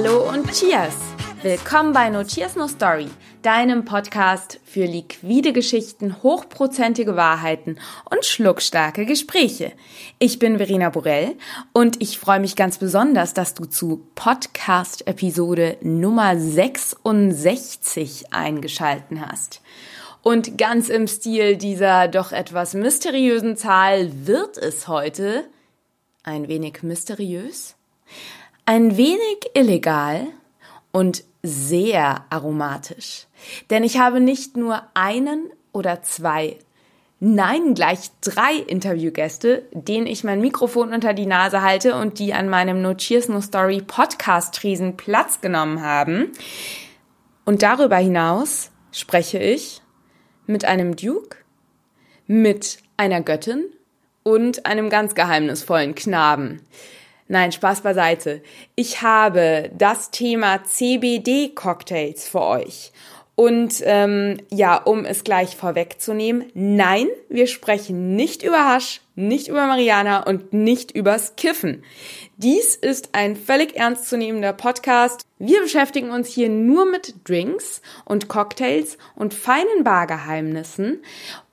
Hallo und Cheers! Willkommen bei No Cheers No Story, deinem Podcast für liquide Geschichten, hochprozentige Wahrheiten und schluckstarke Gespräche. Ich bin Verena Borell und ich freue mich ganz besonders, dass du zu Podcast-Episode Nummer 66 eingeschalten hast. Und ganz im Stil dieser doch etwas mysteriösen Zahl wird es heute ein wenig mysteriös, ein wenig illegal und sehr aromatisch. Denn ich habe nicht nur einen oder zwei, nein, gleich drei Interviewgäste, denen ich mein Mikrofon unter die Nase halte und die an meinem No Cheers No Story Podcast-Tresen Platz genommen haben. Und darüber hinaus spreche ich mit einem Duke, mit einer Göttin und einem ganz geheimnisvollen Knaben. Nein, Spaß beiseite. Ich habe das Thema CBD-Cocktails für euch. Und ähm, ja, um es gleich vorwegzunehmen, nein, wir sprechen nicht über Hasch, nicht über Mariana und nicht übers Kiffen. Dies ist ein völlig ernstzunehmender Podcast. Wir beschäftigen uns hier nur mit Drinks und Cocktails und feinen Bargeheimnissen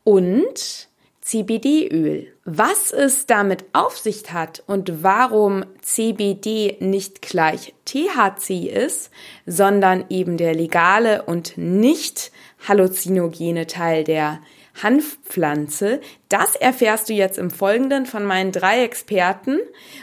und CBD-Öl. Was es damit auf sich hat und warum CBD nicht gleich THC ist, sondern eben der legale und nicht halluzinogene Teil der Hanfpflanze. Das erfährst du jetzt im Folgenden von meinen drei Experten.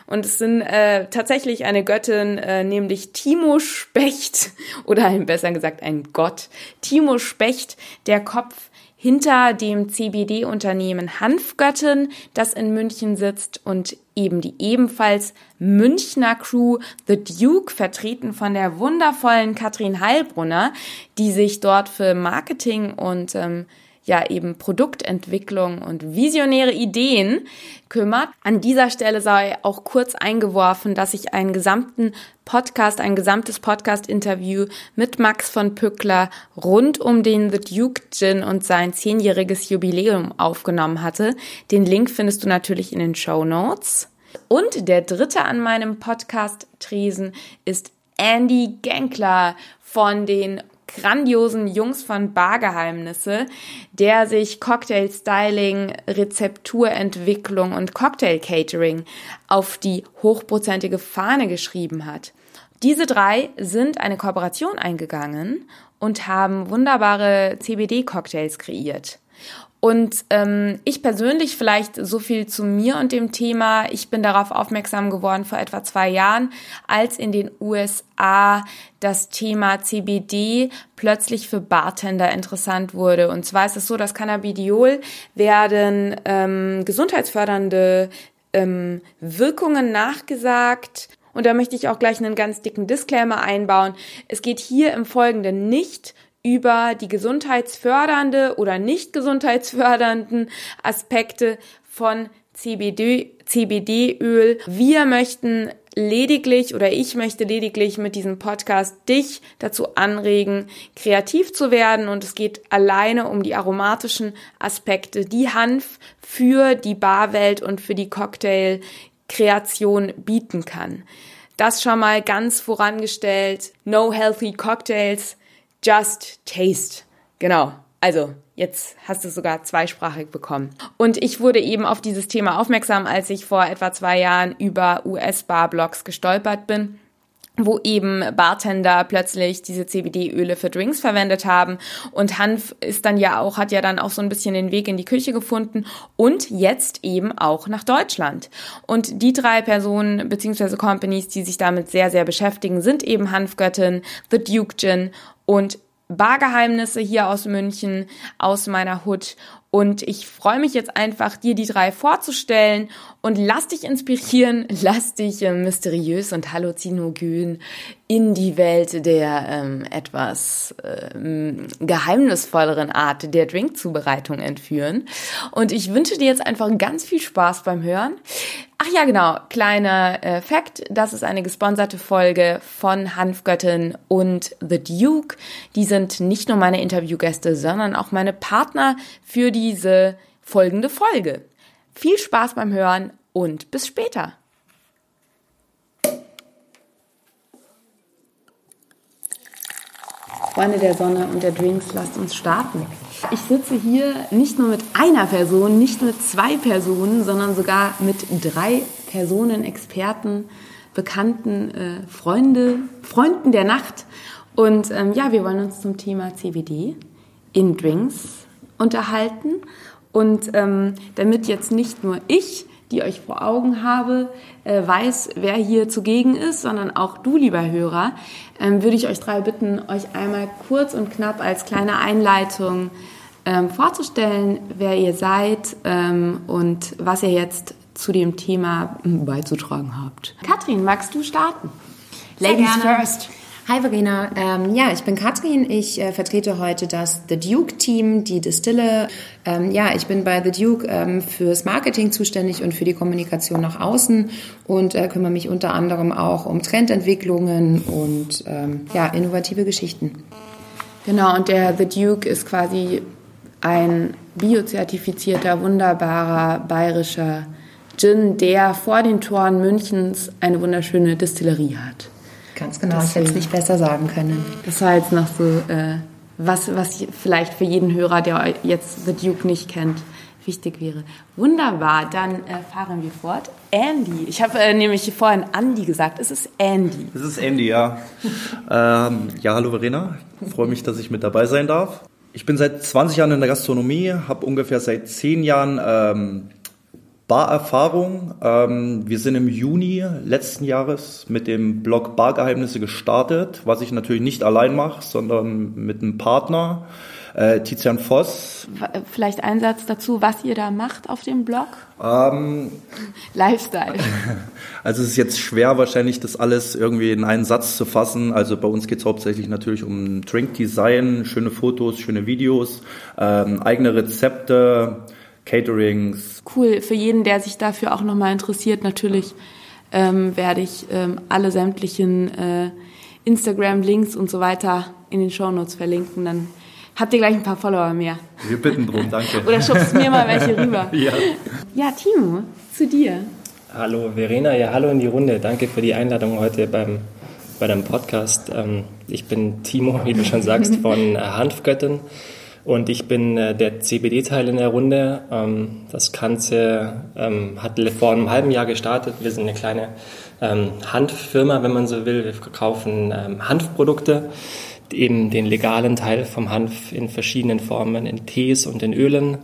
Und es sind äh, tatsächlich eine Göttin, äh, nämlich Timo Specht, oder besser gesagt ein Gott. Timo Specht, der Kopf hinter dem CBD-Unternehmen Hanfgöttin, das in München sitzt und eben die ebenfalls Münchner Crew The Duke, vertreten von der wundervollen Katrin Heilbrunner, die sich dort für Marketing und ähm, ja eben Produktentwicklung und visionäre Ideen kümmert. An dieser Stelle sei auch kurz eingeworfen, dass ich einen gesamten Podcast, ein gesamtes Podcast-Interview mit Max von Pückler rund um den The Duke Gin und sein zehnjähriges Jubiläum aufgenommen hatte. Den Link findest du natürlich in den Show Notes. Und der dritte an meinem Podcast Tresen ist Andy Genkler von den grandiosen Jungs von Bargeheimnisse, der sich Cocktail Styling, Rezepturentwicklung und Cocktail Catering auf die hochprozentige Fahne geschrieben hat. Diese drei sind eine Kooperation eingegangen und haben wunderbare CBD-Cocktails kreiert. Und ähm, ich persönlich vielleicht so viel zu mir und dem Thema. Ich bin darauf aufmerksam geworden vor etwa zwei Jahren, als in den USA das Thema CBD plötzlich für Bartender interessant wurde. Und zwar ist es so, dass Cannabidiol werden ähm, gesundheitsfördernde ähm, Wirkungen nachgesagt. Und da möchte ich auch gleich einen ganz dicken Disclaimer einbauen. Es geht hier im Folgenden nicht über die gesundheitsfördernde oder nicht gesundheitsfördernden Aspekte von CBD, CBD-Öl. Wir möchten lediglich oder ich möchte lediglich mit diesem Podcast dich dazu anregen, kreativ zu werden und es geht alleine um die aromatischen Aspekte, die Hanf für die Barwelt und für die Cocktail-Kreation bieten kann. Das schon mal ganz vorangestellt. No healthy cocktails Just Taste. Genau. Also, jetzt hast du es sogar zweisprachig bekommen. Und ich wurde eben auf dieses Thema aufmerksam, als ich vor etwa zwei Jahren über US-Bar-Blogs gestolpert bin wo eben Bartender plötzlich diese CBD-Öle für Drinks verwendet haben und Hanf ist dann ja auch hat ja dann auch so ein bisschen den Weg in die Küche gefunden und jetzt eben auch nach Deutschland. Und die drei Personen beziehungsweise Companies, die sich damit sehr sehr beschäftigen, sind eben Hanfgöttin, The Duke Gin und Bargeheimnisse hier aus München, aus meiner Hut. Und ich freue mich jetzt einfach, dir die drei vorzustellen und lass dich inspirieren, lass dich äh, mysteriös und halluzinogen in die Welt der ähm, etwas ähm, geheimnisvolleren Art der Drinkzubereitung entführen. Und ich wünsche dir jetzt einfach ganz viel Spaß beim Hören. Ach ja, genau, kleiner äh, Fact, das ist eine gesponserte Folge von Hanfgöttin und The Duke. Die sind nicht nur meine Interviewgäste, sondern auch meine Partner für diese folgende Folge. Viel Spaß beim Hören und bis später. Freunde der Sonne und der Drinks, lasst uns starten. Ich sitze hier nicht nur mit einer Person, nicht mit zwei Personen, sondern sogar mit drei Personen, Experten, Bekannten, äh, Freunde, Freunden der Nacht. Und ähm, ja, wir wollen uns zum Thema CBD in Drinks unterhalten. Und ähm, damit jetzt nicht nur ich die euch vor Augen habe, äh, weiß, wer hier zugegen ist, sondern auch du, lieber Hörer, ähm, würde ich euch drei bitten, euch einmal kurz und knapp als kleine Einleitung ähm, vorzustellen, wer ihr seid ähm, und was ihr jetzt zu dem Thema beizutragen habt. Katrin, magst du starten? Ladies first. Hi Verena, ähm, ja, ich bin Katrin. Ich äh, vertrete heute das The Duke Team, die Distille. Ähm, ja, ich bin bei The Duke ähm, fürs Marketing zuständig und für die Kommunikation nach außen und äh, kümmere mich unter anderem auch um Trendentwicklungen und ähm, ja, innovative Geschichten. Genau, und der The Duke ist quasi ein biozertifizierter, wunderbarer bayerischer Gin, der vor den Toren Münchens eine wunderschöne Distillerie hat. Ganz genau, Deswegen. ich hätte es nicht besser sagen können. Das war jetzt noch so, äh, was, was vielleicht für jeden Hörer, der jetzt The Duke nicht kennt, wichtig wäre. Wunderbar, dann äh, fahren wir fort. Andy, ich habe äh, nämlich vorhin Andy gesagt, es ist Andy. Es ist Andy, ja. ähm, ja, hallo Verena, freue mich, dass ich mit dabei sein darf. Ich bin seit 20 Jahren in der Gastronomie, habe ungefähr seit 10 Jahren ähm, Barerfahrung. Ähm, wir sind im Juni letzten Jahres mit dem Blog Bargeheimnisse gestartet, was ich natürlich nicht allein mache, sondern mit einem Partner, äh, Tizian Voss. Vielleicht ein Satz dazu, was ihr da macht auf dem Blog? Ähm, Lifestyle. Also es ist jetzt schwer wahrscheinlich, das alles irgendwie in einen Satz zu fassen. Also bei uns geht es hauptsächlich natürlich um Drinkdesign, schöne Fotos, schöne Videos, ähm, eigene Rezepte, Caterings. Cool, für jeden, der sich dafür auch nochmal interessiert, natürlich ähm, werde ich ähm, alle sämtlichen äh, Instagram-Links und so weiter in den Shownotes verlinken. Dann habt ihr gleich ein paar Follower mehr. Wir bitten drum, danke. Oder schubst mir mal welche rüber. ja. ja, Timo, zu dir. Hallo Verena, ja hallo in die Runde. Danke für die Einladung heute beim, bei deinem Podcast. Ähm, ich bin Timo, wie du schon sagst, von äh, Hanfgöttin. Und ich bin äh, der CBD-Teil in der Runde. Ähm, das Ganze ähm, hat vor einem halben Jahr gestartet. Wir sind eine kleine ähm, Hanffirma, wenn man so will. Wir verkaufen ähm, Hanfprodukte, eben den legalen Teil vom Hanf in verschiedenen Formen, in Tees und in Ölen.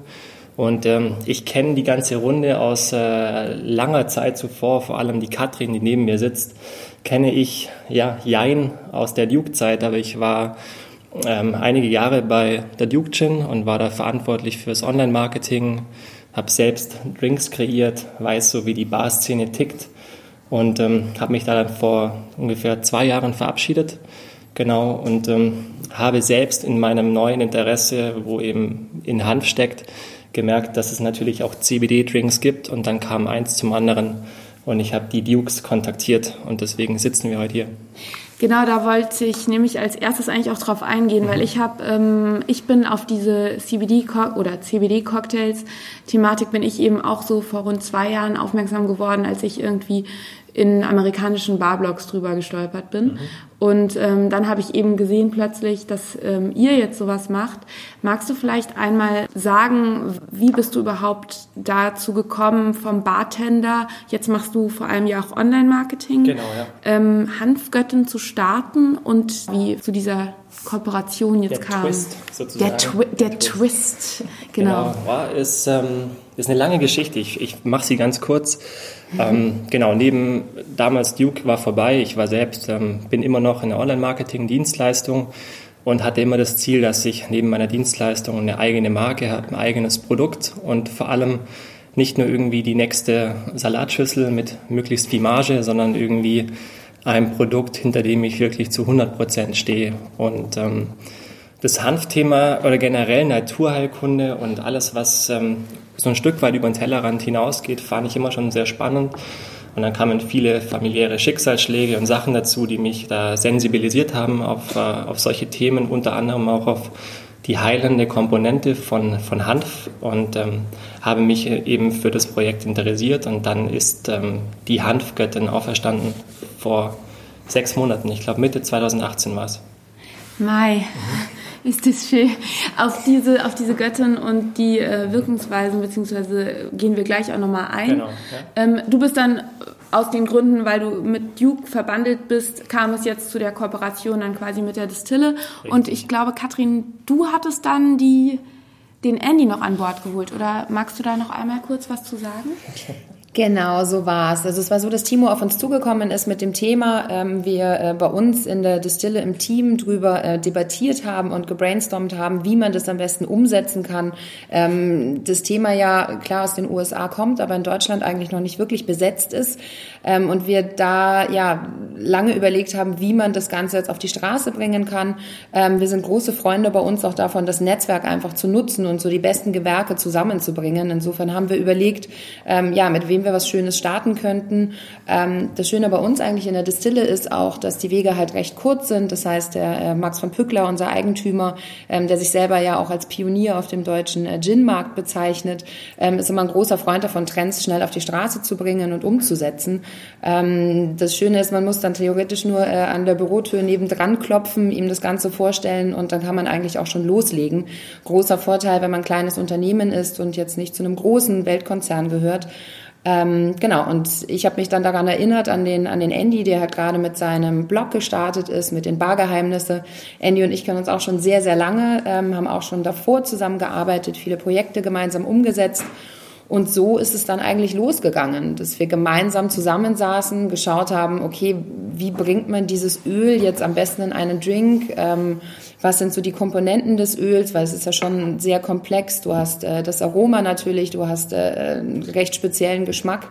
Und ähm, ich kenne die ganze Runde aus äh, langer Zeit zuvor, vor allem die Katrin, die neben mir sitzt, kenne ich ja Jein aus der Duke-Zeit, aber ich war ähm, einige Jahre bei der Duke Gin und war da verantwortlich fürs Online-Marketing, habe selbst Drinks kreiert, weiß so, wie die Bar-Szene tickt und ähm, habe mich da dann vor ungefähr zwei Jahren verabschiedet. Genau, und ähm, habe selbst in meinem neuen Interesse, wo eben in Hanf steckt, gemerkt, dass es natürlich auch CBD-Drinks gibt und dann kam eins zum anderen und ich habe die Dukes kontaktiert und deswegen sitzen wir heute hier. Genau, da wollte ich nämlich als erstes eigentlich auch drauf eingehen, weil ich habe, ähm, ich bin auf diese CBD oder CBD Cocktails Thematik bin ich eben auch so vor rund zwei Jahren aufmerksam geworden, als ich irgendwie in amerikanischen Barblogs drüber gestolpert bin. Mhm. Und ähm, dann habe ich eben gesehen plötzlich, dass ähm, ihr jetzt sowas macht. Magst du vielleicht einmal sagen, wie bist du überhaupt dazu gekommen vom Bartender? Jetzt machst du vor allem ja auch Online-Marketing. Genau, ja. Ähm, Hanfgöttin zu starten und wie zu dieser Kooperation jetzt der kam. Twist, sozusagen. Der, Twi der Twist. genau. genau. Ja, ist, ähm, ist eine lange Geschichte. Ich, ich mache sie ganz kurz. Ähm, genau, neben damals Duke war vorbei. Ich war selbst, ähm, bin immer noch in der Online-Marketing-Dienstleistung und hatte immer das Ziel, dass ich neben meiner Dienstleistung eine eigene Marke habe, ein eigenes Produkt und vor allem nicht nur irgendwie die nächste Salatschüssel mit möglichst viel Marge, sondern irgendwie ein Produkt, hinter dem ich wirklich zu 100 Prozent stehe. Und ähm, das Hanfthema oder generell Naturheilkunde und alles, was ähm, so ein Stück weit über den Tellerrand hinausgeht, fand ich immer schon sehr spannend. Und dann kamen viele familiäre Schicksalsschläge und Sachen dazu, die mich da sensibilisiert haben auf, äh, auf solche Themen, unter anderem auch auf die heilende Komponente von, von Hanf und ähm, habe mich eben für das Projekt interessiert. Und dann ist ähm, die Hanfgöttin auferstanden vor sechs Monaten. Ich glaube, Mitte 2018 war es. Mai. Ist das schön. Auf diese, auf diese Göttin und die äh, Wirkungsweisen, beziehungsweise gehen wir gleich auch nochmal ein. Genau, ja. ähm, du bist dann aus den Gründen, weil du mit Duke verbandelt bist, kam es jetzt zu der Kooperation dann quasi mit der Distille. Richtig. Und ich glaube, Katrin, du hattest dann die, den Andy noch an Bord geholt. Oder magst du da noch einmal kurz was zu sagen? Genau, so war es. Also es war so, dass Timo auf uns zugekommen ist mit dem Thema. Ähm, wir äh, bei uns in der Distille im Team drüber äh, debattiert haben und gebrainstormt haben, wie man das am besten umsetzen kann. Ähm, das Thema ja klar aus den USA kommt, aber in Deutschland eigentlich noch nicht wirklich besetzt ist. Ähm, und wir da ja lange überlegt haben, wie man das Ganze jetzt auf die Straße bringen kann. Ähm, wir sind große Freunde bei uns auch davon, das Netzwerk einfach zu nutzen und so die besten Gewerke zusammenzubringen. Insofern haben wir überlegt, ähm, ja, mit wem wem wir was Schönes starten könnten. Ähm, das Schöne bei uns eigentlich in der Distille ist auch, dass die Wege halt recht kurz sind. Das heißt, der äh, Max von Pückler, unser Eigentümer, ähm, der sich selber ja auch als Pionier auf dem deutschen äh, Gin-Markt bezeichnet, ähm, ist immer ein großer Freund davon, Trends schnell auf die Straße zu bringen und umzusetzen. Ähm, das Schöne ist, man muss dann theoretisch nur äh, an der Bürotür nebendran klopfen, ihm das Ganze vorstellen und dann kann man eigentlich auch schon loslegen. Großer Vorteil, wenn man ein kleines Unternehmen ist und jetzt nicht zu einem großen Weltkonzern gehört. Ähm, genau, und ich habe mich dann daran erinnert, an den, an den Andy, der halt gerade mit seinem Blog gestartet ist, mit den Bargeheimnisse. Andy und ich kennen uns auch schon sehr, sehr lange, ähm, haben auch schon davor zusammengearbeitet, viele Projekte gemeinsam umgesetzt. Und so ist es dann eigentlich losgegangen, dass wir gemeinsam zusammensaßen, geschaut haben, okay, wie bringt man dieses Öl jetzt am besten in einen Drink? Ähm, was sind so die Komponenten des Öls, weil es ist ja schon sehr komplex. Du hast äh, das Aroma natürlich, du hast äh, einen recht speziellen Geschmack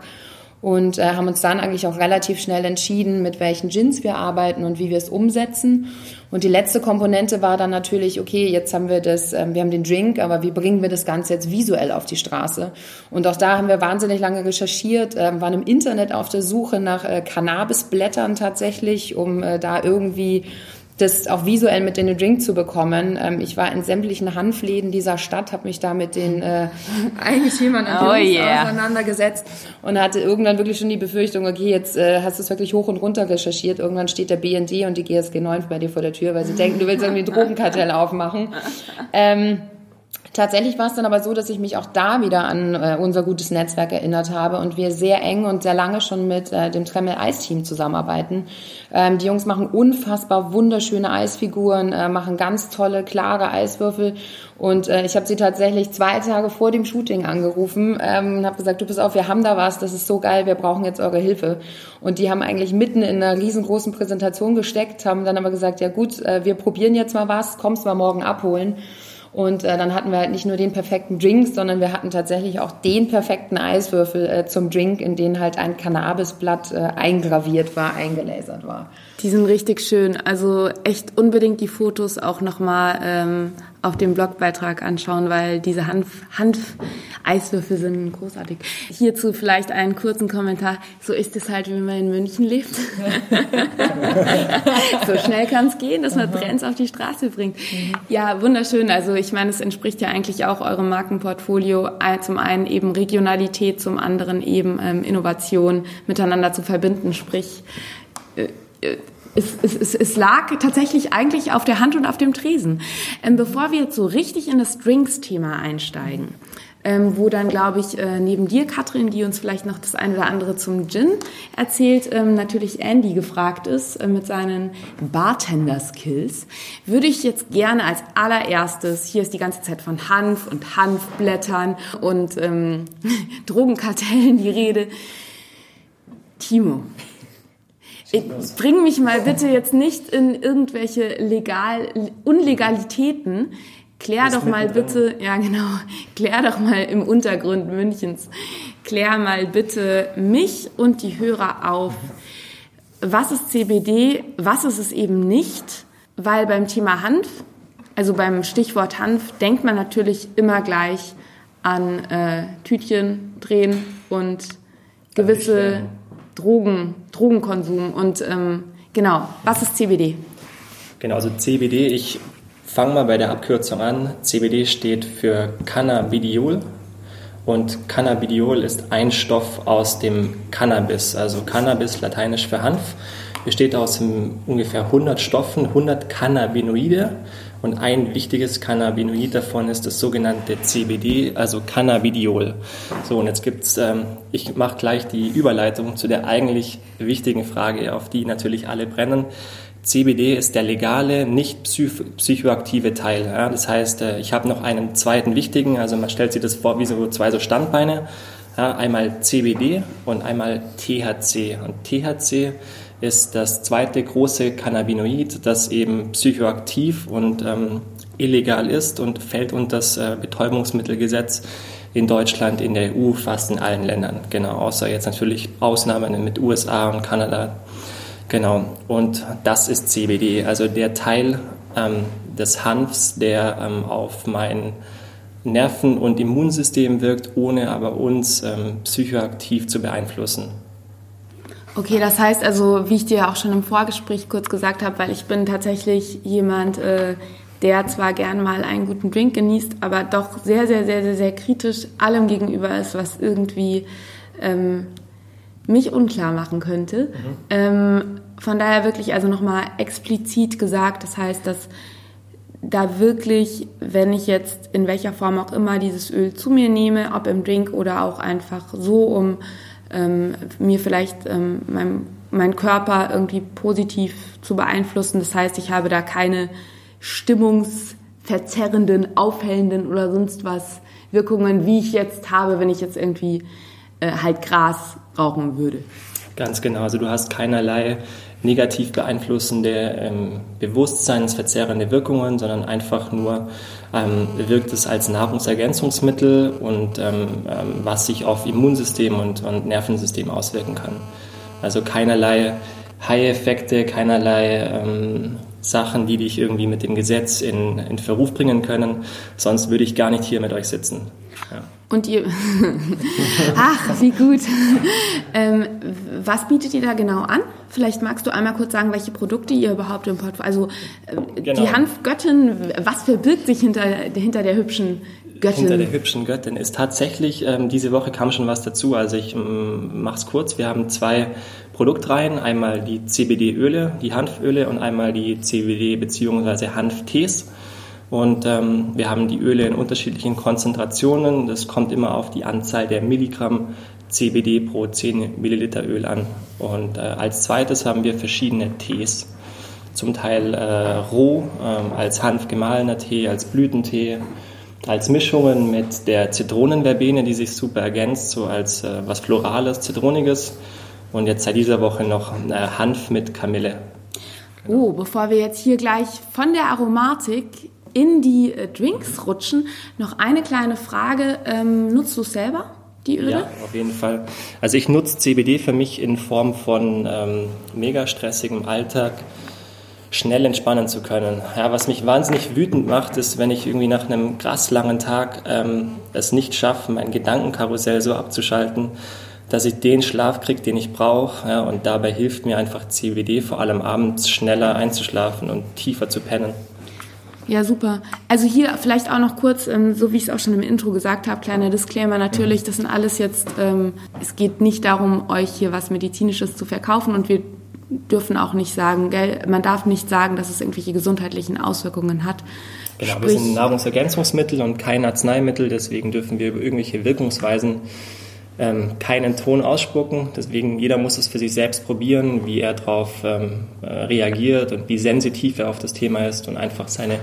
und äh, haben uns dann eigentlich auch relativ schnell entschieden, mit welchen Gins wir arbeiten und wie wir es umsetzen. Und die letzte Komponente war dann natürlich, okay, jetzt haben wir das, äh, wir haben den Drink, aber wie bringen wir das Ganze jetzt visuell auf die Straße? Und auch da haben wir wahnsinnig lange recherchiert, äh, waren im Internet auf der Suche nach äh, Cannabisblättern tatsächlich, um äh, da irgendwie das auch visuell mit in den Drink zu bekommen. Ähm, ich war in sämtlichen Hanfläden dieser Stadt, habe mich da mit den äh, Eigentümern und oh yeah. auseinandergesetzt und hatte irgendwann wirklich schon die Befürchtung, okay, jetzt äh, hast du es wirklich hoch und runter recherchiert. Irgendwann steht der BND und die GSG 9 bei dir vor der Tür, weil sie denken, du willst irgendwie ein Drogenkartell aufmachen. Ähm, Tatsächlich war es dann aber so, dass ich mich auch da wieder an äh, unser gutes Netzwerk erinnert habe und wir sehr eng und sehr lange schon mit äh, dem Tremmel Eisteam zusammenarbeiten. Ähm, die Jungs machen unfassbar wunderschöne Eisfiguren, äh, machen ganz tolle, klare Eiswürfel und äh, ich habe sie tatsächlich zwei Tage vor dem Shooting angerufen ähm, und habe gesagt, du pass auf, wir haben da was, das ist so geil, wir brauchen jetzt eure Hilfe. Und die haben eigentlich mitten in einer riesengroßen Präsentation gesteckt, haben dann aber gesagt, ja gut, äh, wir probieren jetzt mal was, kommst mal morgen abholen. Und äh, dann hatten wir halt nicht nur den perfekten Drink, sondern wir hatten tatsächlich auch den perfekten Eiswürfel äh, zum Drink, in den halt ein Cannabisblatt äh, eingraviert war, eingelasert war. Die sind richtig schön. Also echt unbedingt die Fotos auch nochmal ähm, auf dem Blogbeitrag anschauen, weil diese Hanf, Hanf-Eiswürfel sind großartig. Hierzu vielleicht einen kurzen Kommentar. So ist es halt, wenn man in München lebt. so schnell kann es gehen, dass man Trends auf die Straße bringt. Ja, wunderschön. Also ich meine, es entspricht ja eigentlich auch eurem Markenportfolio. Zum einen eben Regionalität, zum anderen eben ähm, Innovation miteinander zu verbinden. Sprich, äh, es, es, es, lag tatsächlich eigentlich auf der Hand und auf dem Tresen. Ähm, bevor wir jetzt so richtig in das Drinks-Thema einsteigen, ähm, wo dann, glaube ich, äh, neben dir, Katrin, die uns vielleicht noch das eine oder andere zum Gin erzählt, ähm, natürlich Andy gefragt ist äh, mit seinen Bartender-Skills, würde ich jetzt gerne als allererstes, hier ist die ganze Zeit von Hanf und Hanfblättern und ähm, Drogenkartellen die Rede, Timo, bring mich mal bitte jetzt nicht in irgendwelche legal Unlegalitäten. Klär doch mal bitte, ja genau, klär doch mal im Untergrund Münchens, klär mal bitte mich und die Hörer auf. Was ist CBD? Was ist es eben nicht? Weil beim Thema Hanf, also beim Stichwort Hanf, denkt man natürlich immer gleich an äh, Tütchen drehen und gewisse Drogen, Drogenkonsum. Und ähm, genau, was ist CBD? Genau, also CBD, ich fange mal bei der Abkürzung an. CBD steht für Cannabidiol und Cannabidiol ist ein Stoff aus dem Cannabis, also Cannabis lateinisch für Hanf. besteht aus ungefähr 100 Stoffen, 100 Cannabinoide und ein wichtiges Cannabinoid davon ist das sogenannte CBD, also Cannabidiol. So, und jetzt gibt's, ähm, ich mache gleich die Überleitung zu der eigentlich wichtigen Frage, auf die natürlich alle brennen. CBD ist der legale, nicht psychoaktive Teil. Ja? Das heißt, äh, ich habe noch einen zweiten wichtigen, also man stellt sich das vor wie so zwei so Standbeine. Ja? Einmal CBD und einmal THC. Und THC ist das zweite große Cannabinoid, das eben psychoaktiv und ähm, illegal ist und fällt unter das äh, Betäubungsmittelgesetz in Deutschland, in der EU, fast in allen Ländern. Genau, außer jetzt natürlich Ausnahmen mit USA und Kanada. Genau, und das ist CBD, also der Teil ähm, des Hanfs, der ähm, auf mein Nerven- und Immunsystem wirkt, ohne aber uns ähm, psychoaktiv zu beeinflussen. Okay, das heißt also, wie ich dir auch schon im Vorgespräch kurz gesagt habe, weil ich bin tatsächlich jemand, äh, der zwar gern mal einen guten Drink genießt, aber doch sehr, sehr, sehr, sehr, sehr kritisch allem gegenüber ist, was irgendwie ähm, mich unklar machen könnte. Mhm. Ähm, von daher wirklich also nochmal explizit gesagt, das heißt, dass da wirklich, wenn ich jetzt in welcher Form auch immer dieses Öl zu mir nehme, ob im Drink oder auch einfach so, um ähm, mir vielleicht ähm, mein, mein Körper irgendwie positiv zu beeinflussen. Das heißt, ich habe da keine stimmungsverzerrenden, aufhellenden oder sonst was Wirkungen, wie ich jetzt habe, wenn ich jetzt irgendwie äh, halt Gras rauchen würde. Ganz genau. Also du hast keinerlei negativ beeinflussende, ähm, bewusstseinsverzerrende Wirkungen, sondern einfach nur ähm, wirkt es als Nahrungsergänzungsmittel und ähm, ähm, was sich auf Immunsystem und, und Nervensystem auswirken kann. Also keinerlei High-Effekte, keinerlei ähm, Sachen, die dich irgendwie mit dem Gesetz in, in Verruf bringen können. Sonst würde ich gar nicht hier mit euch sitzen. Ja. Und ihr, ach, wie gut. ähm, was bietet ihr da genau an? Vielleicht magst du einmal kurz sagen, welche Produkte ihr überhaupt im Portfolio, also äh, genau. die Hanfgöttin, was verbirgt sich hinter, hinter der hübschen Göttin? Hinter der hübschen Göttin ist tatsächlich, ähm, diese Woche kam schon was dazu, also ich ähm, mach's kurz, wir haben zwei Produktreihen, einmal die CBD-Öle, die Hanföle und einmal die CBD- bzw. Hanftees. Und ähm, wir haben die Öle in unterschiedlichen Konzentrationen. Das kommt immer auf die Anzahl der Milligramm CBD pro 10 Milliliter Öl an. Und äh, als zweites haben wir verschiedene Tees. Zum Teil äh, roh, äh, als hanfgemahlener Tee, als Blütentee, als Mischungen mit der Zitronenverbene, die sich super ergänzt, so als äh, was Florales, Zitroniges. Und jetzt seit dieser Woche noch äh, Hanf mit Kamille. Oh, bevor wir jetzt hier gleich von der Aromatik in die äh, Drinks rutschen, noch eine kleine Frage. Ähm, nutzt du es selber, die Öle? Ja, auf jeden Fall. Also ich nutze CBD für mich in Form von ähm, mega stressigem Alltag schnell entspannen zu können. Ja, was mich wahnsinnig wütend macht, ist, wenn ich irgendwie nach einem krass langen Tag ähm, es nicht schaffe, mein Gedankenkarussell so abzuschalten, dass ich den Schlaf kriege, den ich brauche. Ja, und dabei hilft mir einfach CBD, vor allem abends schneller einzuschlafen und tiefer zu pennen. Ja, super. Also hier vielleicht auch noch kurz, ähm, so wie ich es auch schon im Intro gesagt habe, kleiner Disclaimer natürlich, das sind alles jetzt, ähm, es geht nicht darum, euch hier was Medizinisches zu verkaufen und wir dürfen auch nicht sagen, gell, man darf nicht sagen, dass es irgendwelche gesundheitlichen Auswirkungen hat. Genau, Sprich, wir sind Nahrungsergänzungsmittel und kein Arzneimittel, deswegen dürfen wir über irgendwelche Wirkungsweisen ähm, keinen Ton ausspucken. Deswegen jeder muss es für sich selbst probieren, wie er darauf ähm, äh, reagiert und wie sensitiv er auf das Thema ist und einfach seine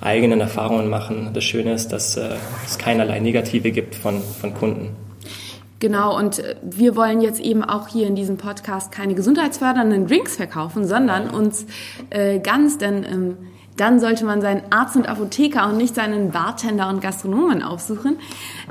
eigenen Erfahrungen machen. Das Schöne ist, dass äh, es keinerlei Negative gibt von, von Kunden. Genau, und äh, wir wollen jetzt eben auch hier in diesem Podcast keine gesundheitsfördernden Drinks verkaufen, sondern uns äh, ganz, denn ähm, dann sollte man seinen Arzt und Apotheker und nicht seinen Bartender und Gastronomen aufsuchen.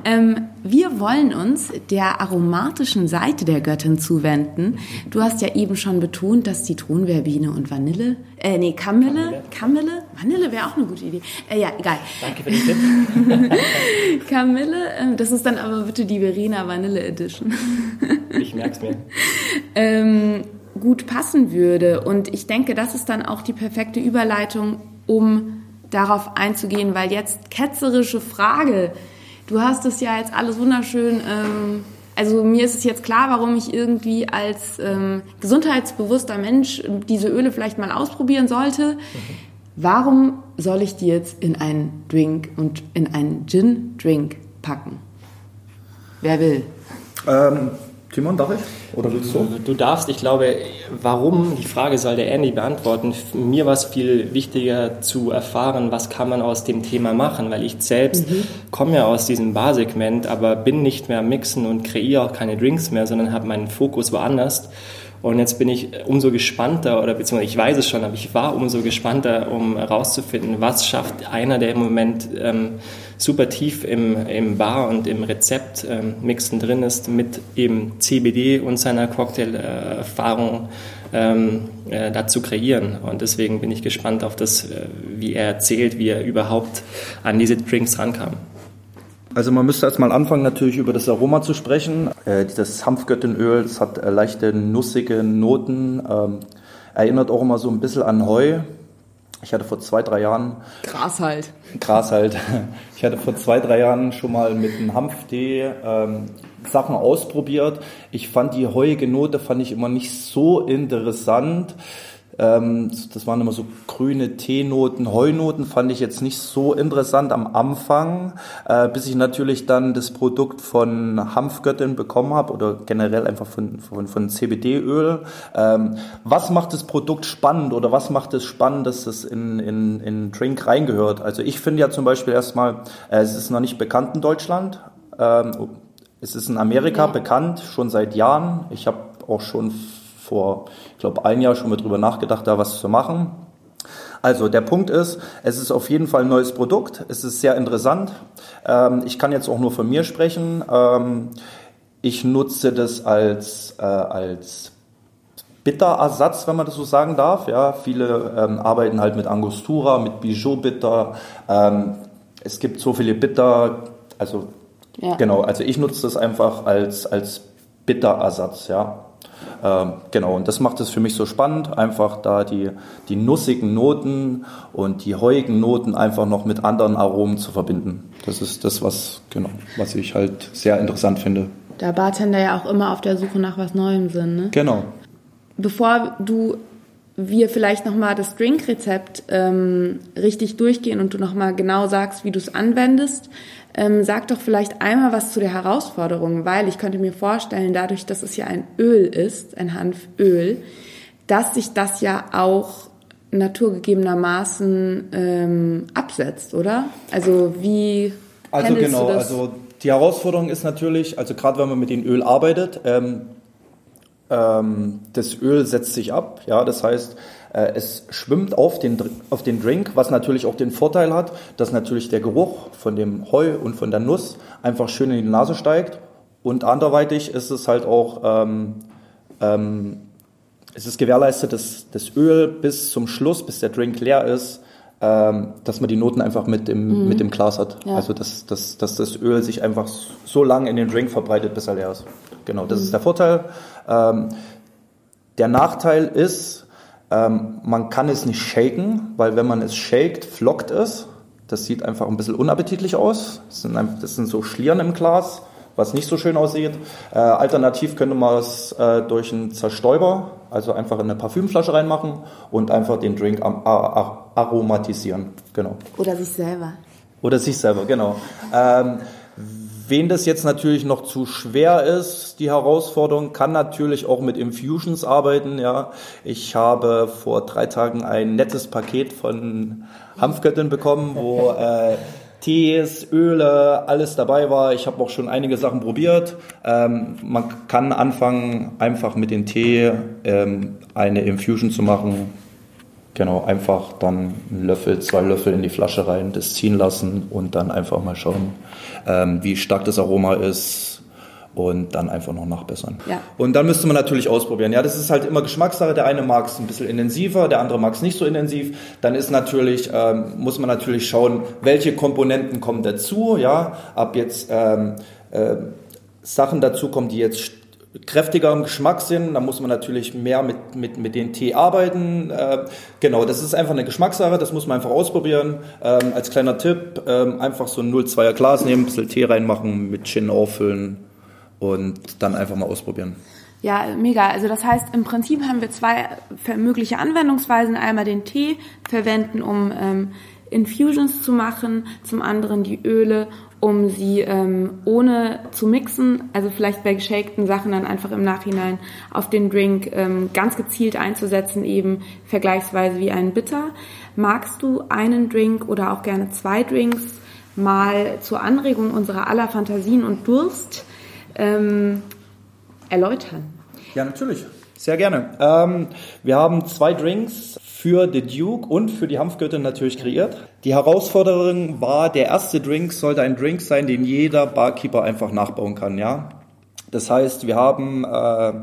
Ähm, wir wollen uns der aromatischen Seite der Göttin zuwenden. Du hast ja eben schon betont, dass Zitronenverbine und Vanille, äh, nee, Kamille, Kamille, Vanille wäre auch eine gute Idee. Äh, ja, egal. Danke für den Tipp. Kamille, äh, das ist dann aber bitte die Verena Vanille Edition. ich merk's mir. ähm, gut passen würde. Und ich denke, das ist dann auch die perfekte Überleitung um darauf einzugehen, weil jetzt ketzerische Frage. Du hast es ja jetzt alles wunderschön ähm, Also mir ist es jetzt klar, warum ich irgendwie als ähm, gesundheitsbewusster Mensch diese Öle vielleicht mal ausprobieren sollte. Mhm. Warum soll ich die jetzt in einen Drink und in einen Gin-Drink packen? Wer will? Ähm, Timon, darf ich? Oder willst du? Du darfst, ich glaube, warum, die Frage soll der Andy beantworten. Mir war es viel wichtiger zu erfahren, was kann man aus dem Thema machen, weil ich selbst mhm. komme ja aus diesem Barsegment, aber bin nicht mehr am Mixen und kreiere auch keine Drinks mehr, sondern habe meinen Fokus woanders. Und jetzt bin ich umso gespannter, oder beziehungsweise ich weiß es schon, aber ich war umso gespannter, um herauszufinden, was schafft einer, der im Moment ähm, super tief im, im Bar und im Rezeptmixen ähm, drin ist, mit eben CBD und seiner Cocktail-Erfahrung ähm, äh, dazu kreieren. Und deswegen bin ich gespannt auf das, äh, wie er erzählt, wie er überhaupt an diese Drinks rankam. Also man müsste erstmal anfangen, natürlich über das Aroma zu sprechen. Äh, dieses Hanfgöttenöl, das hat äh, leichte nussige Noten, ähm, erinnert auch immer so ein bisschen an Heu. Ich hatte vor zwei, drei Jahren. Gras halt. Gras halt. Ich hatte vor zwei, drei Jahren schon mal mit einem Hanftee ähm, Sachen ausprobiert. Ich fand die heuige Note fand ich immer nicht so interessant. Ähm, das waren immer so grüne Teenoten, Heunoten, fand ich jetzt nicht so interessant am Anfang, äh, bis ich natürlich dann das Produkt von Hanfgöttin bekommen habe oder generell einfach von, von, von CBD-Öl. Ähm, was macht das Produkt spannend oder was macht es spannend, dass es in, in, in Drink reingehört? Also ich finde ja zum Beispiel erstmal, äh, es ist noch nicht bekannt in Deutschland. Ähm, es ist in Amerika ja. bekannt, schon seit Jahren. Ich habe auch schon vor, ich glaube, ein Jahr schon mal drüber nachgedacht, da was zu machen. Also der Punkt ist, es ist auf jeden Fall ein neues Produkt. Es ist sehr interessant. Ähm, ich kann jetzt auch nur von mir sprechen. Ähm, ich nutze das als, äh, als Bitterersatz, wenn man das so sagen darf. Ja, viele ähm, arbeiten halt mit Angostura, mit Bijou-Bitter. Ähm, es gibt so viele Bitter. Also ja. genau. Also ich nutze das einfach als als Bitterersatz. Ja. Ähm, genau, und das macht es für mich so spannend, einfach da die, die nussigen Noten und die heuigen Noten einfach noch mit anderen Aromen zu verbinden. Das ist das, was, genau, was ich halt sehr interessant finde. Da Bartender ja auch immer auf der Suche nach was Neuem sind, ne? Genau. Bevor du wir vielleicht nochmal das Drinkrezept ähm, richtig durchgehen und du nochmal genau sagst, wie du es anwendest, ähm, sag doch vielleicht einmal was zu der Herausforderung, weil ich könnte mir vorstellen, dadurch, dass es ja ein Öl ist, ein Hanföl, dass sich das ja auch naturgegebenermaßen ähm, absetzt, oder? Also wie also genau, also die Herausforderung ist natürlich, also gerade wenn man mit dem Öl arbeitet, ähm, ähm, das Öl setzt sich ab, ja, das heißt, es schwimmt auf den, auf den Drink, was natürlich auch den Vorteil hat, dass natürlich der Geruch von dem Heu und von der Nuss einfach schön in die Nase steigt. Und anderweitig ist es halt auch, ähm, ähm, es ist gewährleistet, dass das Öl bis zum Schluss, bis der Drink leer ist, ähm, dass man die Noten einfach mit dem, mhm. mit dem Glas hat. Ja. Also dass, dass, dass das Öl sich einfach so lange in den Drink verbreitet, bis er leer ist. Genau, das mhm. ist der Vorteil. Ähm, der Nachteil ist, ähm, man kann es nicht shaken, weil wenn man es shakt, flockt es. Das sieht einfach ein bisschen unappetitlich aus. Das sind, einfach, das sind so Schlieren im Glas, was nicht so schön aussieht. Äh, alternativ könnte man es äh, durch einen Zerstäuber, also einfach in eine Parfümflasche reinmachen und einfach den Drink aromatisieren. Genau. Oder sich selber. Oder sich selber, genau. Ähm, Wen das jetzt natürlich noch zu schwer ist, die Herausforderung, kann natürlich auch mit Infusions arbeiten. Ja, ich habe vor drei Tagen ein nettes Paket von Hanfgöttin bekommen, wo äh, Tees, Öle, alles dabei war. Ich habe auch schon einige Sachen probiert. Ähm, man kann anfangen, einfach mit dem Tee ähm, eine Infusion zu machen. Genau, einfach dann einen Löffel, zwei Löffel in die Flasche rein, das ziehen lassen und dann einfach mal schauen, ähm, wie stark das Aroma ist und dann einfach noch nachbessern. Ja. Und dann müsste man natürlich ausprobieren. Ja, das ist halt immer Geschmackssache. Der eine mag es ein bisschen intensiver, der andere mag es nicht so intensiv. Dann ist natürlich, ähm, muss man natürlich schauen, welche Komponenten kommen dazu. Ja, ab jetzt ähm, äh, Sachen dazu kommen, die jetzt kräftiger im Geschmack sind, dann muss man natürlich mehr mit, mit, mit den Tee arbeiten. Äh, genau, das ist einfach eine Geschmackssache, das muss man einfach ausprobieren. Ähm, als kleiner Tipp, ähm, einfach so ein 0,2er Glas nehmen, ein bisschen Tee reinmachen, mit Gin auffüllen und dann einfach mal ausprobieren. Ja, mega. Also das heißt, im Prinzip haben wir zwei mögliche Anwendungsweisen. Einmal den Tee verwenden, um ähm, Infusions zu machen, zum anderen die Öle, um sie ähm, ohne zu mixen, also vielleicht bei geshakten Sachen dann einfach im Nachhinein auf den Drink ähm, ganz gezielt einzusetzen, eben vergleichsweise wie einen Bitter. Magst du einen Drink oder auch gerne zwei Drinks mal zur Anregung unserer aller Fantasien und Durst ähm, erläutern? Ja, natürlich. Sehr gerne. Ähm, wir haben zwei Drinks für The Duke und für die Hanfgöttin natürlich kreiert. Die Herausforderung war, der erste Drink sollte ein Drink sein, den jeder Barkeeper einfach nachbauen kann, ja. Das heißt, wir haben äh,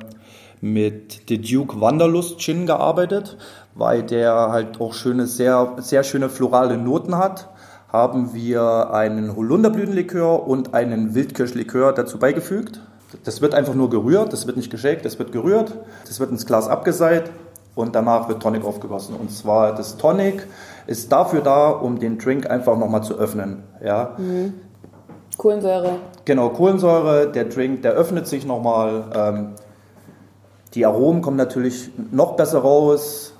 mit The Duke Wanderlust Gin gearbeitet, weil der halt auch schöne, sehr, sehr schöne florale Noten hat. Haben wir einen Holunderblütenlikör und einen Wildkirschlikör dazu beigefügt. Das wird einfach nur gerührt, das wird nicht geschakt, das wird gerührt, das wird ins Glas abgeseit und danach wird Tonic aufgegossen. Und zwar das Tonic ist dafür da, um den Drink einfach nochmal zu öffnen. Ja. Mhm. Kohlensäure. Genau, Kohlensäure, der Drink, der öffnet sich nochmal. Ähm, die Aromen kommen natürlich noch besser raus.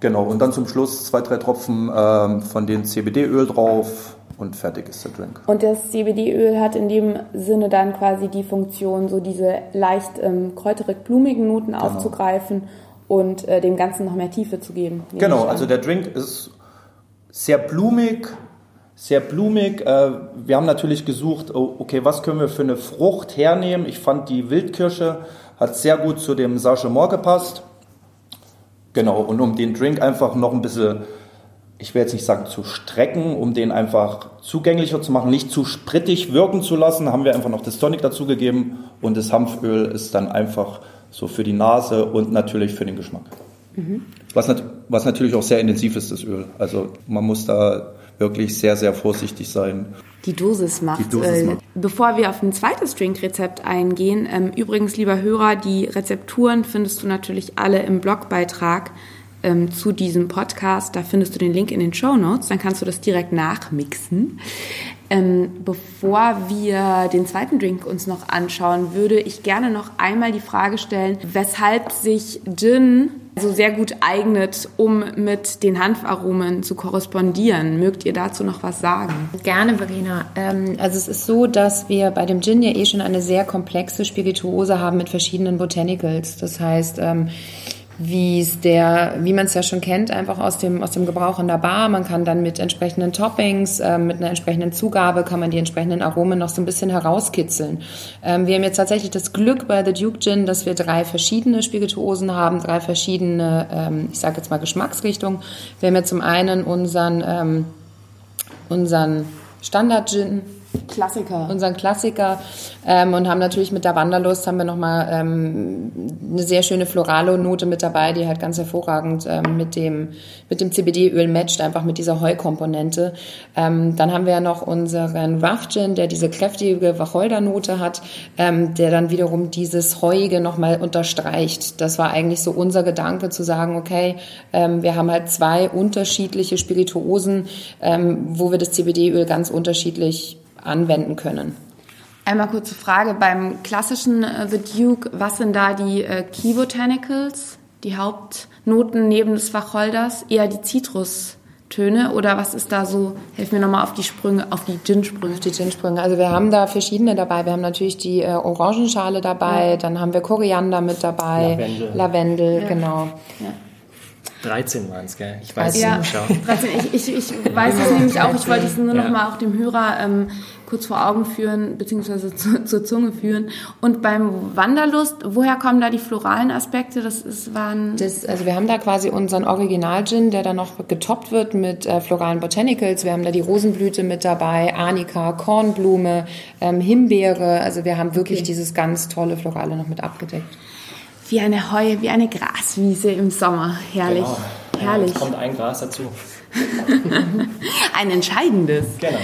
Genau, und dann zum Schluss zwei, drei Tropfen ähm, von dem CBD-Öl drauf und fertig ist der Drink. Und das CBD-Öl hat in dem Sinne dann quasi die Funktion, so diese leicht ähm, kräuterig-blumigen Noten genau. aufzugreifen und äh, dem Ganzen noch mehr Tiefe zu geben. Genau, also der Drink ist sehr blumig, sehr blumig. Äh, wir haben natürlich gesucht, oh, okay, was können wir für eine Frucht hernehmen? Ich fand die Wildkirsche hat sehr gut zu dem Sagement gepasst. Genau, und um den Drink einfach noch ein bisschen ich will jetzt nicht sagen zu strecken, um den einfach zugänglicher zu machen, nicht zu sprittig wirken zu lassen, haben wir einfach noch das Tonic dazugegeben und das Hanföl ist dann einfach so für die Nase und natürlich für den Geschmack. Mhm. Was, nat was natürlich auch sehr intensiv ist, das Öl. Also man muss da wirklich sehr, sehr vorsichtig sein. Die Dosis macht. Die Dosis äh, macht. Bevor wir auf ein zweites Drinkrezept eingehen, ähm, übrigens, lieber Hörer, die Rezepturen findest du natürlich alle im Blogbeitrag ähm, zu diesem Podcast. Da findest du den Link in den Show Notes. Dann kannst du das direkt nachmixen. Ähm, bevor wir den zweiten Drink uns noch anschauen, würde ich gerne noch einmal die Frage stellen, weshalb sich Gin so sehr gut eignet, um mit den Hanfaromen zu korrespondieren. Mögt ihr dazu noch was sagen? Gerne, Verena. Ähm, also es ist so, dass wir bei dem Gin ja eh schon eine sehr komplexe Spirituose haben mit verschiedenen Botanicals. Das heißt, ähm, wie es der, wie man es ja schon kennt, einfach aus dem, aus dem Gebrauch in der Bar. Man kann dann mit entsprechenden Toppings, äh, mit einer entsprechenden Zugabe, kann man die entsprechenden Aromen noch so ein bisschen herauskitzeln. Ähm, wir haben jetzt tatsächlich das Glück bei The Duke Gin, dass wir drei verschiedene Spirituosen haben, drei verschiedene, ähm, ich sage jetzt mal Geschmacksrichtungen. Wir haben ja zum einen unseren, ähm, unseren Standard Gin, Klassiker. Unseren Klassiker. Ähm, und haben natürlich mit der Wanderlust haben wir nochmal ähm, eine sehr schöne florale Note mit dabei, die halt ganz hervorragend ähm, mit dem, mit dem CBD-Öl matcht, einfach mit dieser Heukomponente. Ähm, dann haben wir ja noch unseren Rough Gin, der diese kräftige Wacholdernote hat, ähm, der dann wiederum dieses Heuige nochmal unterstreicht. Das war eigentlich so unser Gedanke zu sagen, okay, ähm, wir haben halt zwei unterschiedliche Spirituosen, ähm, wo wir das CBD-Öl ganz unterschiedlich anwenden können. Einmal kurze Frage, beim klassischen äh, The Duke, was sind da die äh, Key Botanicals, die Hauptnoten neben des Wacholders? Eher die Zitrustöne oder was ist da so? Helf mir nochmal auf die Sprünge, auf die Gin-Sprünge. die Gin-Sprünge. Also wir haben da verschiedene dabei. Wir haben natürlich die äh, Orangenschale dabei, ja. dann haben wir Koriander mit dabei, Lavendel, Lavendel ja. genau. Ja. 13 waren es, gell? Ich weiß ja, es nicht. 13. Ich, ich, ich weiß es nämlich auch. Ich wollte es nur ja. noch mal auch dem Hörer ähm, kurz vor Augen führen, beziehungsweise zu, zur Zunge führen. Und beim Wanderlust, woher kommen da die floralen Aspekte? Das ist, waren... Das, also wir haben da quasi unseren Original-Gin, der dann noch getoppt wird mit äh, floralen Botanicals. Wir haben da die Rosenblüte mit dabei, Arnika, Kornblume, ähm, Himbeere. Also wir haben wirklich okay. dieses ganz tolle Florale noch mit abgedeckt wie eine Heu, wie eine Graswiese im Sommer. Herrlich. Genau. Herrlich. Ja, kommt ein Gras dazu. ein entscheidendes. Genau.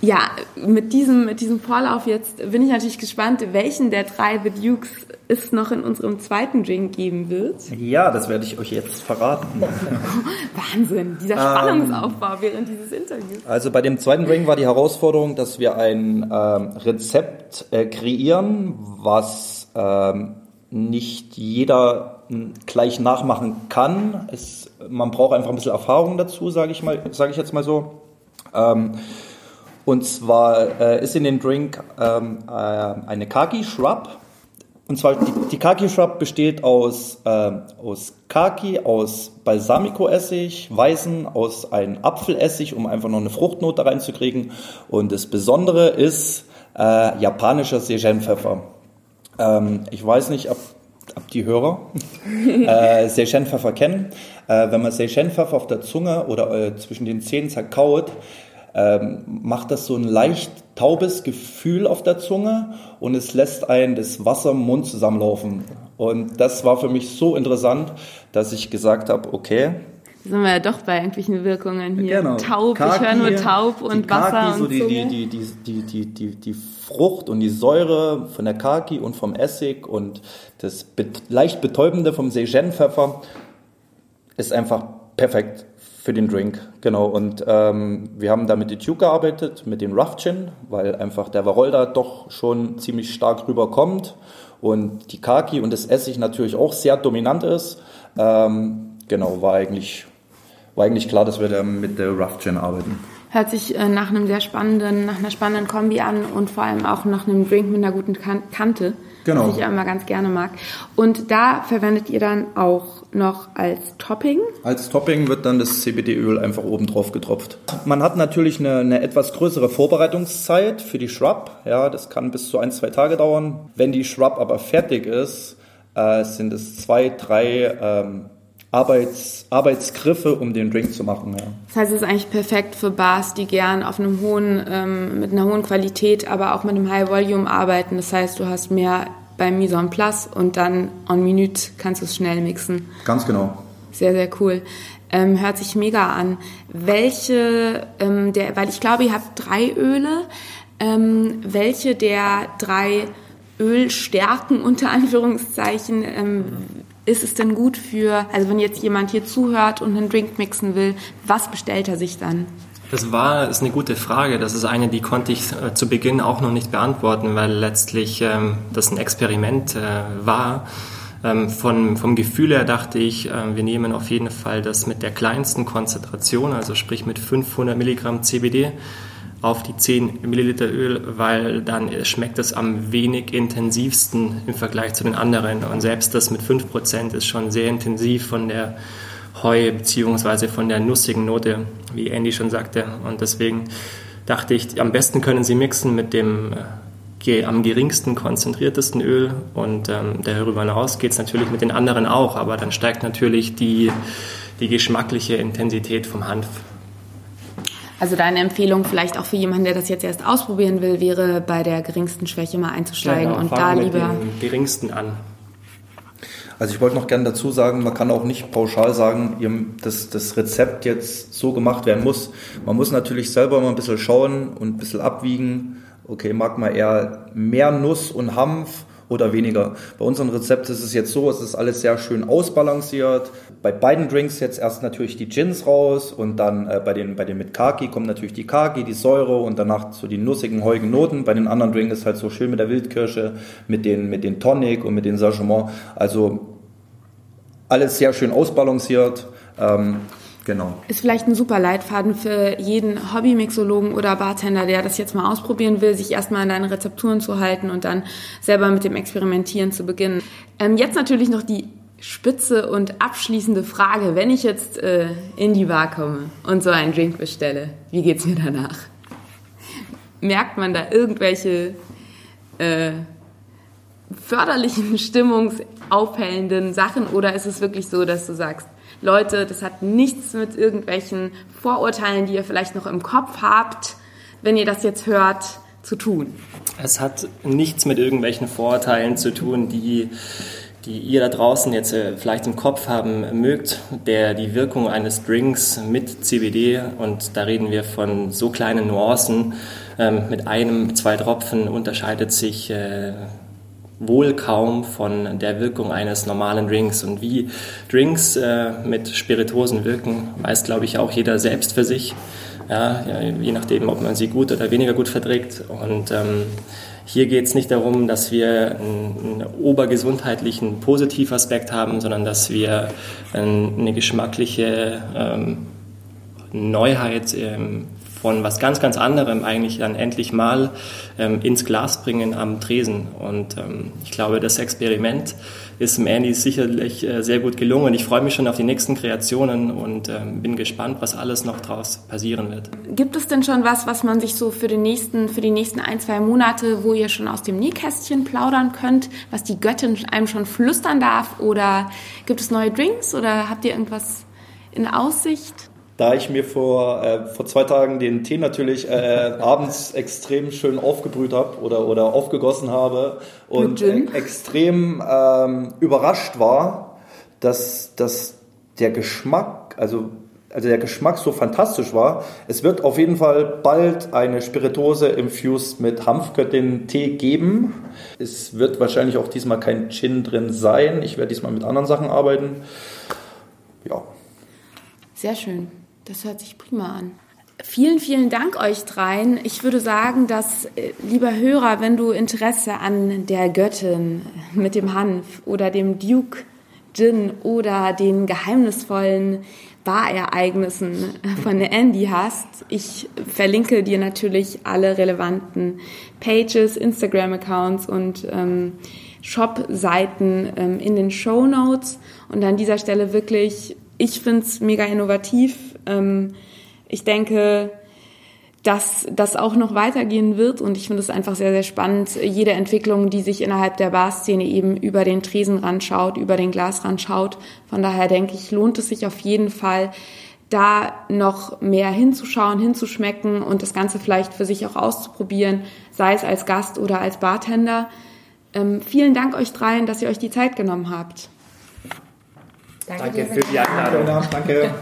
Ja, mit diesem, mit diesem Vorlauf jetzt bin ich natürlich gespannt, welchen der drei The Dukes es noch in unserem zweiten Drink geben wird. Ja, das werde ich euch jetzt verraten. Wahnsinn, dieser Spannungsaufbau ähm, während dieses Interviews. Also bei dem zweiten Drink war die Herausforderung, dass wir ein ähm, Rezept äh, kreieren, was ähm, nicht jeder hm, gleich nachmachen kann. Es, man braucht einfach ein bisschen Erfahrung dazu, sage ich sage ich jetzt mal so. Ähm, und zwar äh, ist in den Drink ähm, äh, eine Kaki Shrub. Und zwar die, die Kaki Shrub besteht aus, äh, aus Kaki, aus Balsamico-Essig, Weißen, aus einem Apfelessig, um einfach noch eine Fruchtnote reinzukriegen. Und das Besondere ist äh, japanischer Seichen-Pfeffer. Ähm, ich weiß nicht, ob, ob die Hörer äh, Seichen-Pfeffer kennen. Äh, wenn man Seichen-Pfeffer auf der Zunge oder äh, zwischen den Zähnen zerkaut, ähm, macht das so ein leicht taubes Gefühl auf der Zunge und es lässt einen das Wasser im Mund zusammenlaufen. Und das war für mich so interessant, dass ich gesagt habe, okay. Sind wir ja doch bei irgendwelchen Wirkungen hier. Genau. Taub, Kaki, ich höre nur taub und Kaki, Wasser so und die, die, die, die, die, die, die Frucht und die Säure von der Kaki und vom Essig und das leicht betäubende vom Seigen-Pfeffer ist einfach perfekt für den Drink, genau. Und ähm, wir haben da mit Duke gearbeitet, mit dem Rough Gin, weil einfach der Varolda doch schon ziemlich stark rüberkommt und die Kaki und das Essig natürlich auch sehr dominant ist. Ähm, genau, war eigentlich, war eigentlich klar, dass wir da mit der Rough Gin arbeiten. Hört sich äh, nach einem sehr spannenden, nach einer spannenden Kombi an und vor allem auch nach einem Drink mit einer guten kan Kante. Genau. Was ich immer ganz gerne mag. Und da verwendet ihr dann auch noch als Topping? Als Topping wird dann das CBD-Öl einfach oben drauf getropft. Man hat natürlich eine, eine, etwas größere Vorbereitungszeit für die Shrub. Ja, das kann bis zu ein, zwei Tage dauern. Wenn die Shrub aber fertig ist, äh, sind es zwei, drei ähm, Arbeits, Arbeitsgriffe, um den Drink zu machen. Ja. Das heißt, es ist eigentlich perfekt für Bars, die gern auf einem hohen, ähm, mit einer hohen Qualität, aber auch mit einem High Volume arbeiten. Das heißt, du hast mehr beim Mise en place und dann en Minute kannst du es schnell mixen. Ganz genau. Sehr, sehr cool. Ähm, hört sich mega an. Welche, ähm, der, weil ich glaube, ihr habt drei Öle. Ähm, welche der drei Ölstärken unter Anführungszeichen ähm, ist es denn gut für, also wenn jetzt jemand hier zuhört und einen Drink mixen will, was bestellt er sich dann? Das war ist eine gute Frage. Das ist eine, die konnte ich äh, zu Beginn auch noch nicht beantworten, weil letztlich ähm, das ein Experiment äh, war. Ähm, von, vom Gefühl her dachte ich, äh, wir nehmen auf jeden Fall das mit der kleinsten Konzentration, also sprich mit 500 Milligramm CBD auf die 10 Milliliter Öl, weil dann schmeckt es am wenig intensivsten im Vergleich zu den anderen. Und selbst das mit 5% ist schon sehr intensiv von der Heu bzw. von der nussigen Note, wie Andy schon sagte. Und deswegen dachte ich, am besten können Sie mixen mit dem äh, am geringsten konzentriertesten Öl und ähm, darüber hinaus geht es natürlich mit den anderen auch, aber dann steigt natürlich die, die geschmackliche Intensität vom Hanf also deine Empfehlung vielleicht auch für jemanden, der das jetzt erst ausprobieren will, wäre bei der geringsten Schwäche mal einzusteigen genau, und da lieber mit dem geringsten an. Also ich wollte noch gerne dazu sagen, man kann auch nicht pauschal sagen, dass das Rezept jetzt so gemacht werden muss. Man muss natürlich selber mal ein bisschen schauen und ein bisschen abwiegen. Okay, mag man eher mehr Nuss und Hanf oder weniger. Bei unserem Rezept ist es jetzt so, es ist alles sehr schön ausbalanciert. Bei beiden Drinks jetzt erst natürlich die Gins raus und dann äh, bei, den, bei den mit Kaki kommt natürlich die Kaki, die Säure und danach so die nussigen, heuigen Noten. Bei den anderen Drinks ist halt so schön mit der Wildkirsche, mit den, mit den Tonic und mit den Sagement. Also alles sehr schön ausbalanciert. Ähm, Genau. Ist vielleicht ein super Leitfaden für jeden Hobbymixologen oder Bartender, der das jetzt mal ausprobieren will, sich erstmal an deine Rezepturen zu halten und dann selber mit dem Experimentieren zu beginnen. Ähm, jetzt natürlich noch die spitze und abschließende Frage. Wenn ich jetzt äh, in die Bar komme und so einen Drink bestelle, wie geht's mir danach? Merkt man da irgendwelche äh, förderlichen, stimmungsaufhellenden Sachen oder ist es wirklich so, dass du sagst, Leute, das hat nichts mit irgendwelchen Vorurteilen, die ihr vielleicht noch im Kopf habt, wenn ihr das jetzt hört, zu tun. Es hat nichts mit irgendwelchen Vorurteilen zu tun, die die ihr da draußen jetzt äh, vielleicht im Kopf haben mögt, der die Wirkung eines Drinks mit CBD und da reden wir von so kleinen Nuancen, ähm, mit einem, zwei Tropfen unterscheidet sich äh, wohl kaum von der Wirkung eines normalen Drinks. Und wie Drinks äh, mit Spirituosen wirken, weiß, glaube ich, auch jeder selbst für sich. Ja, je nachdem, ob man sie gut oder weniger gut verträgt. Und ähm, hier geht es nicht darum, dass wir einen, einen obergesundheitlichen Positivaspekt haben, sondern dass wir eine geschmackliche ähm, Neuheit ähm, von was ganz, ganz anderem eigentlich dann endlich mal ähm, ins Glas bringen am Tresen. Und ähm, ich glaube, das Experiment ist im Andy sicherlich äh, sehr gut gelungen. Ich freue mich schon auf die nächsten Kreationen und ähm, bin gespannt, was alles noch daraus passieren wird. Gibt es denn schon was, was man sich so für, den nächsten, für die nächsten ein, zwei Monate, wo ihr schon aus dem Nähkästchen plaudern könnt, was die Göttin einem schon flüstern darf? Oder gibt es neue Drinks oder habt ihr irgendwas in Aussicht? Da ich mir vor, äh, vor zwei Tagen den Tee natürlich äh, abends extrem schön aufgebrüht habe oder, oder aufgegossen habe und e extrem ähm, überrascht war, dass, dass der Geschmack, also, also der Geschmack so fantastisch war. Es wird auf jeden Fall bald eine Spiritose infused mit Hanfgöttin Tee geben. Es wird wahrscheinlich auch diesmal kein Gin drin sein. Ich werde diesmal mit anderen Sachen arbeiten. Ja. Sehr schön. Das hört sich prima an. Vielen, vielen Dank euch dreien. Ich würde sagen, dass, äh, lieber Hörer, wenn du Interesse an der Göttin mit dem Hanf oder dem Duke Gin oder den geheimnisvollen Barereignissen von der Andy hast, ich verlinke dir natürlich alle relevanten Pages, Instagram-Accounts und ähm, Shop-Seiten ähm, in den Show Notes. Und an dieser Stelle wirklich, ich finde es mega innovativ ähm, ich denke, dass das auch noch weitergehen wird und ich finde es einfach sehr, sehr spannend, jede Entwicklung, die sich innerhalb der Barszene eben über den Tresenrand schaut, über den Glasrand schaut. Von daher denke ich, lohnt es sich auf jeden Fall, da noch mehr hinzuschauen, hinzuschmecken und das Ganze vielleicht für sich auch auszuprobieren, sei es als Gast oder als Bartender. Ähm, vielen Dank euch dreien, dass ihr euch die Zeit genommen habt. Danke, Danke für die Einladung. Danke.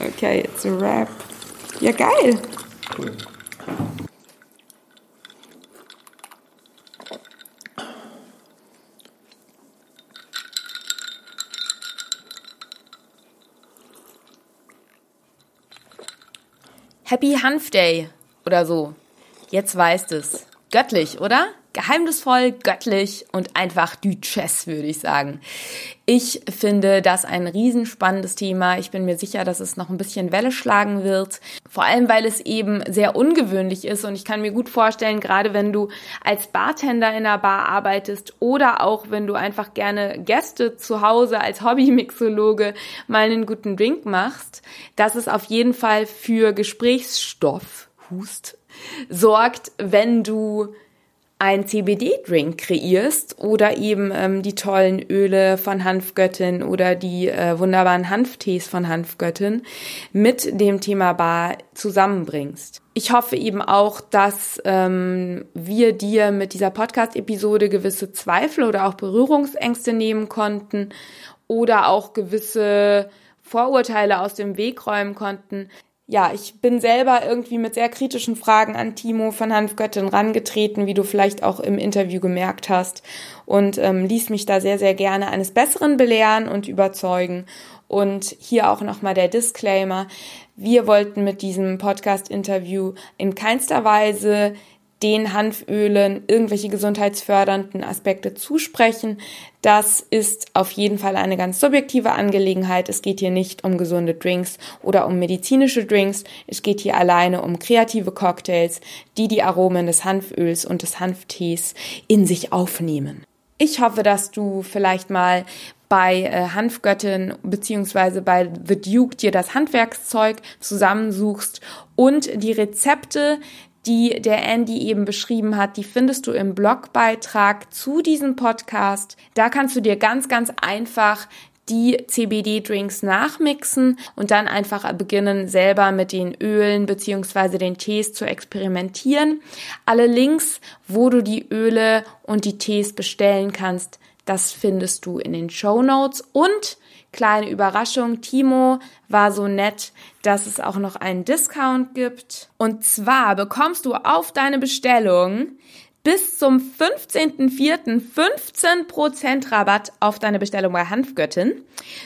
Okay, it's a wrap. Ja, geil. Cool. Happy Hanf Day oder so. Jetzt weißt es. Göttlich, oder? Geheimnisvoll, göttlich und einfach Duchess, würde ich sagen. Ich finde das ein riesenspannendes Thema. Ich bin mir sicher, dass es noch ein bisschen Welle schlagen wird. Vor allem, weil es eben sehr ungewöhnlich ist und ich kann mir gut vorstellen, gerade wenn du als Bartender in einer Bar arbeitest oder auch wenn du einfach gerne Gäste zu Hause als Hobbymixologe mal einen guten Drink machst, dass es auf jeden Fall für Gesprächsstoff, Hust, sorgt, wenn du ein CBD-Drink kreierst oder eben ähm, die tollen Öle von Hanfgöttin oder die äh, wunderbaren Hanftees von Hanfgöttin mit dem Thema Bar zusammenbringst. Ich hoffe eben auch, dass ähm, wir dir mit dieser Podcast-Episode gewisse Zweifel oder auch Berührungsängste nehmen konnten oder auch gewisse Vorurteile aus dem Weg räumen konnten, ja, ich bin selber irgendwie mit sehr kritischen Fragen an Timo von Hanfgöttin rangetreten, wie du vielleicht auch im Interview gemerkt hast, und ähm, ließ mich da sehr, sehr gerne eines Besseren belehren und überzeugen. Und hier auch nochmal der Disclaimer. Wir wollten mit diesem Podcast-Interview in keinster Weise den Hanfölen irgendwelche gesundheitsfördernden Aspekte zusprechen. Das ist auf jeden Fall eine ganz subjektive Angelegenheit. Es geht hier nicht um gesunde Drinks oder um medizinische Drinks. Es geht hier alleine um kreative Cocktails, die die Aromen des Hanföls und des Hanftees in sich aufnehmen. Ich hoffe, dass du vielleicht mal bei äh, Hanfgöttin beziehungsweise bei The Duke dir das Handwerkszeug zusammensuchst und die Rezepte, die der Andy eben beschrieben hat, die findest du im Blogbeitrag zu diesem Podcast. Da kannst du dir ganz, ganz einfach die CBD-Drinks nachmixen und dann einfach beginnen, selber mit den Ölen beziehungsweise den Tees zu experimentieren. Alle Links, wo du die Öle und die Tees bestellen kannst, Das findest du in den Show Notes und kleine Überraschung, Timo war so nett, dass es auch noch einen Discount gibt. Und zwar bekommst du auf deine Bestellung bis zum 15.04. 15% Rabatt auf deine Bestellung bei Hanfgöttin.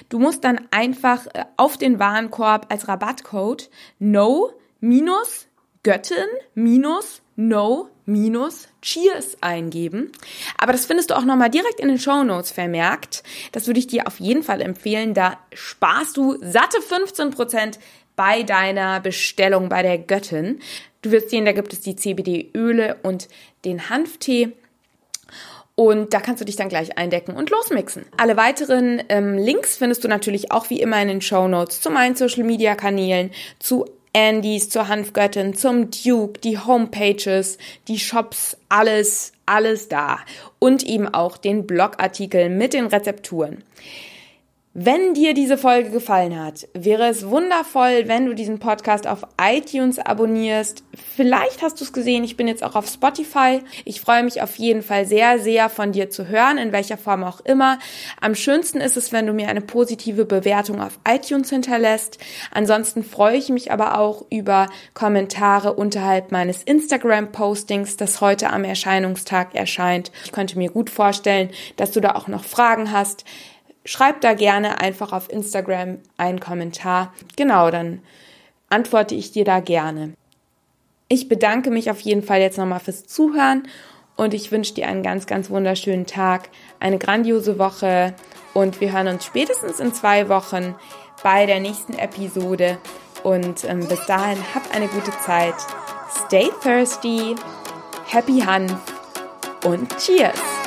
Du musst dann einfach äh, auf den Warenkorb als Rabattcode no minus Göttin minus no minus Cheers eingeben. Aber das findest du auch nochmal direkt in den Show Notes vermerkt. Das würde ich dir auf jeden Fall empfehlen. Da sparst du satte 15% bei deiner Bestellung bei der Göttin. Du wirst sehen, da gibt es die CBD-Öle und den Hanftee. Und da kannst du dich dann gleich eindecken und losmixen. Alle weiteren ähm, Links findest du natürlich auch wie immer in den Show Notes zu meinen Social Media Kanälen, zu Andys, zur Hanfgöttin, zum Duke, die Homepages, die Shops, alles, alles da. Und eben auch den Blogartikel mit den Rezepturen. Wenn dir diese Folge gefallen hat, wäre es wundervoll, wenn du diesen Podcast auf iTunes abonnierst. Vielleicht hast du es gesehen, ich bin jetzt auch auf Spotify. Ich freue mich auf jeden Fall sehr, sehr von dir zu hören, in welcher Form auch immer. Am schönsten ist es, wenn du mir eine positive Bewertung auf iTunes hinterlässt. Ansonsten freue ich mich aber auch über Kommentare unterhalb meines Instagram-Postings, das heute am Erscheinungstag erscheint. Ich könnte mir gut vorstellen, dass du da auch noch Fragen hast schreib da gerne einfach auf Instagram einen Kommentar. Genau, dann antworte ich dir da gerne. Ich bedanke mich auf jeden Fall jetzt nochmal fürs Zuhören und ich wünsche dir einen ganz, ganz wunderschönen Tag, eine grandiose Woche und wir hören uns spätestens in zwei Wochen bei der nächsten Episode und ähm, bis dahin hab eine gute Zeit. Stay thirsty, happy Hanf und Cheers!